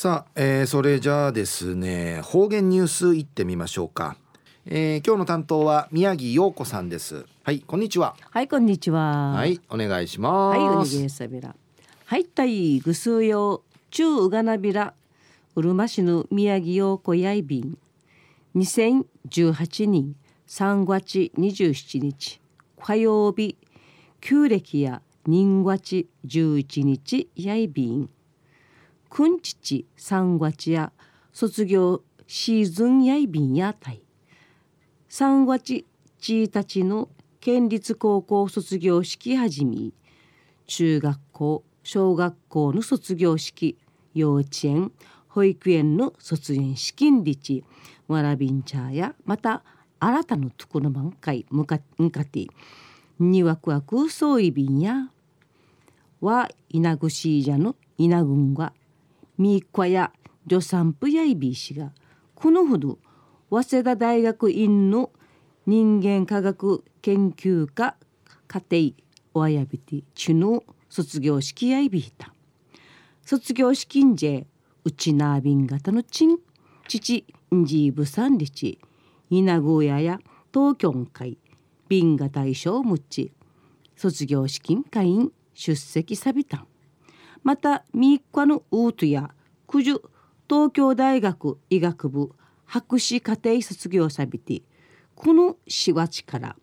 さあ、えー、それじゃあですね方言ニュースいってみましょうか、えー、今日の担当は宮城陽子さんです。はいこんにちは。はいこんにちは。はいお願いします。はいおにげさびらはいたいぐすうよ中うがなびらうるま市の宮城陽子やいびん。2018年3月27日火曜日旧暦や人月11日やいびんくんちち3月や卒業シーズンやいびんやたい。3月1日の県立高校卒業式始め中学校小学校の卒業式幼稚園保育園の卒園試験率わらびんちゃやまた新たなところ満開向かってにわくわくそういびんやは稲串じゃの稲群がみっこや助産婦やいびいしがこのほど早稲田大学院の人間科学研究科家庭おやびてちの卒業式やいびいた。卒業式んじうちなびん型のちん父んじぶさんりち稲小屋や東京会ビンガ大賞むち卒業式会員出席さびたん。また三日のウートや九十東京大学医学部博士課程卒業さびてこの4月から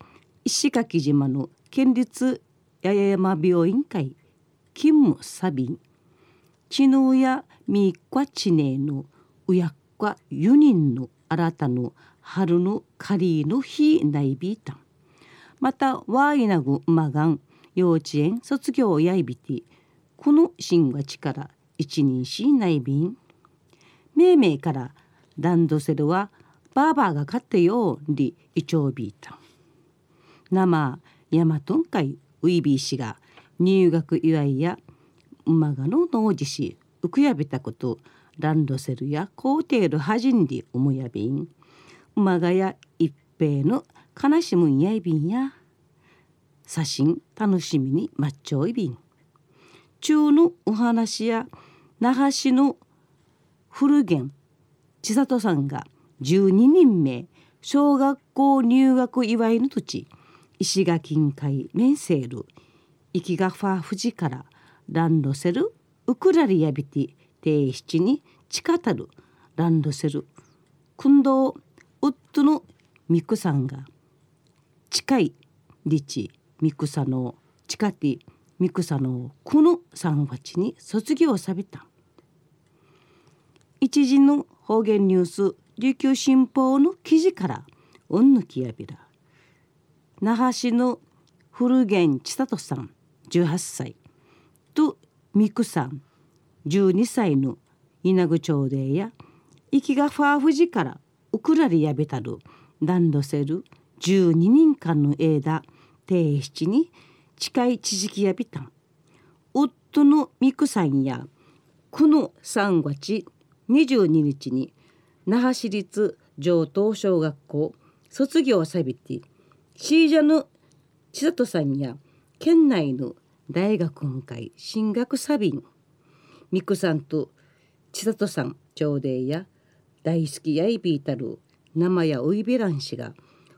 石垣島の県立八重山病院会勤務サビン知能や三日知名のうやっか4人の新たの春のカリーの日内ビータンまたワイナグマガン幼稚園卒業やいびてこの新月から一人し内便。命名からランドセルはバーバーが買ってよりイチョウビータ。生ヤマトン会ウイビー氏が入学祝いや馬がの農事しウクヤビタことランドセルやコーテールはじんり思やびん馬がや一平の悲しむんやいびんや。写真楽しみにマッチョイビン中のお話や那覇市の古源千里さんが12人目小学校入学祝いの土地石垣会メンセール生きがファ富士からランドセルウクラリヤビティ定七に近たるランドセル訓導ウッドのミクさんが近いリチミクサの近ティミクサのこの3月に卒業さびた。一時の方言ニュース琉球新報の記事からうんぬきやびら。那覇市の古源千里さん18歳。とミクさん12歳の稲具町でや息がファーフジからウクラリやべたるランドセル12人間の枝定七に近い地域やびたん。夫のミクさんやこの3月22日に那覇市立上東小学校卒業さびてシージャの千里さんや県内の大学会進学サビンミクさんと千里さん朝礼や大好きやいびいたる生やおいべらんしが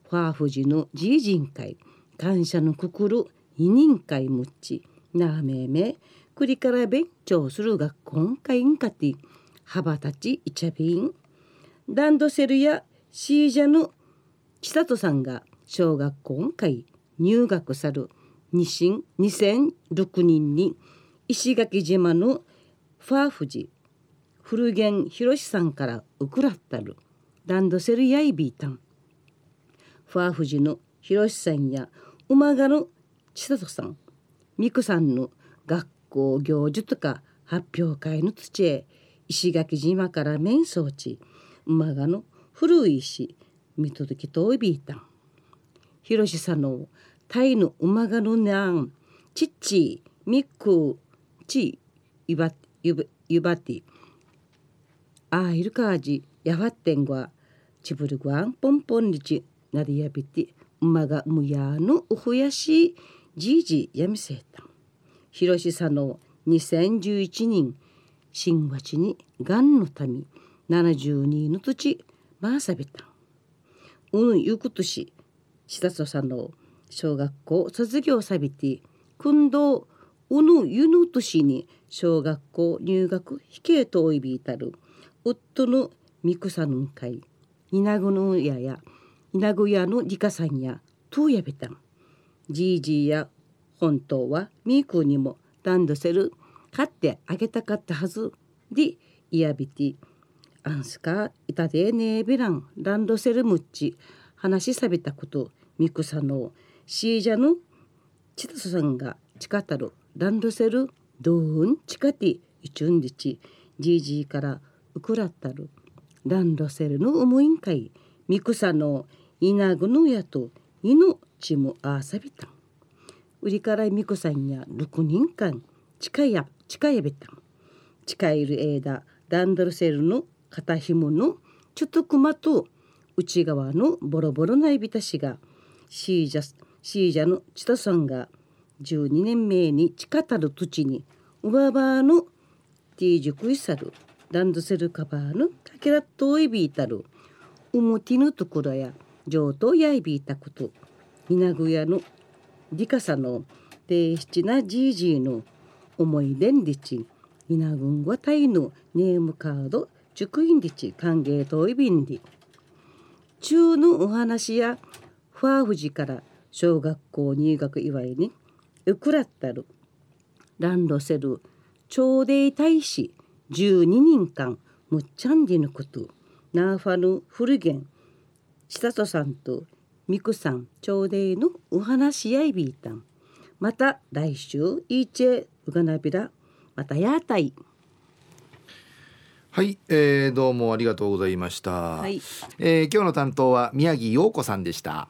ファーフジのじいじん会感謝のくくる委任会むっちなめめくりから勉強する学校会員かて幅たちいちゃびんランドセルやシージャの千里さんが小学校会入学さる二新2006人に石垣島のファーフジ古源博さんからウクラッタルランドセルやいビータンファーフジの博さんや馬がの千里さん美久さんの学校行事とか発表会の土へ石垣島から面相地馬がの古い石見届きといびいたん。広さんのタイの馬がのなんちっちみっくちいばゆばゆばてああいるかじやわってんがちぶるごあんぽんぽんにちなりやびて馬がむやのうふやしじいじやみせたひろしさの2011人新町にがんの民72の土地ばあさびたうぬゆくとし千田さんの小学校卒業さびて訓導うぬゆぬとしに小学校入学非形とおいびいたる夫のみくさぬんかい稲ぐのやや稲ぐやのりかさんやとうやべたん。じいじいや本当はみーくにもランドセル買ってあげたかったはずでいやびてアンスカいたでねえべらんランドセルむっち話しさびたことみくさのシージャのチタソさんが近たるランドセルどうん近ていちゅんでちじいじいからうくらったるランドセルの思いんかいみくさの稲ぐのやと犬ちむあさびたん売りからみくさんや6人間近いや近やべた。ん近いる枝ランドセルの肩紐のちょっとくまと内側のボロボロないびたしがシージャシージャの千田さんが12年目に近たる土地にうばばのティージュクイサルランドセルカバーのかけらっといびいたるうむてぬところや上等やいびいたこと稲具屋のリカサの低質なじいじいの思い出んりち稲群はタイのネームカード熟員りち歓迎といびんり。中のお話やファーフジから小学校入学祝いにウクラッタルランドセル朝礼大使12人間むっちゃんでのことナーファヌフルゲン千里さんとミクさん朝礼のお話やいびいたん。また来週イーチェウガナビラまたやたいはい、えー、どうもありがとうございました、はい。えー今日の担当は宮城陽子さんでした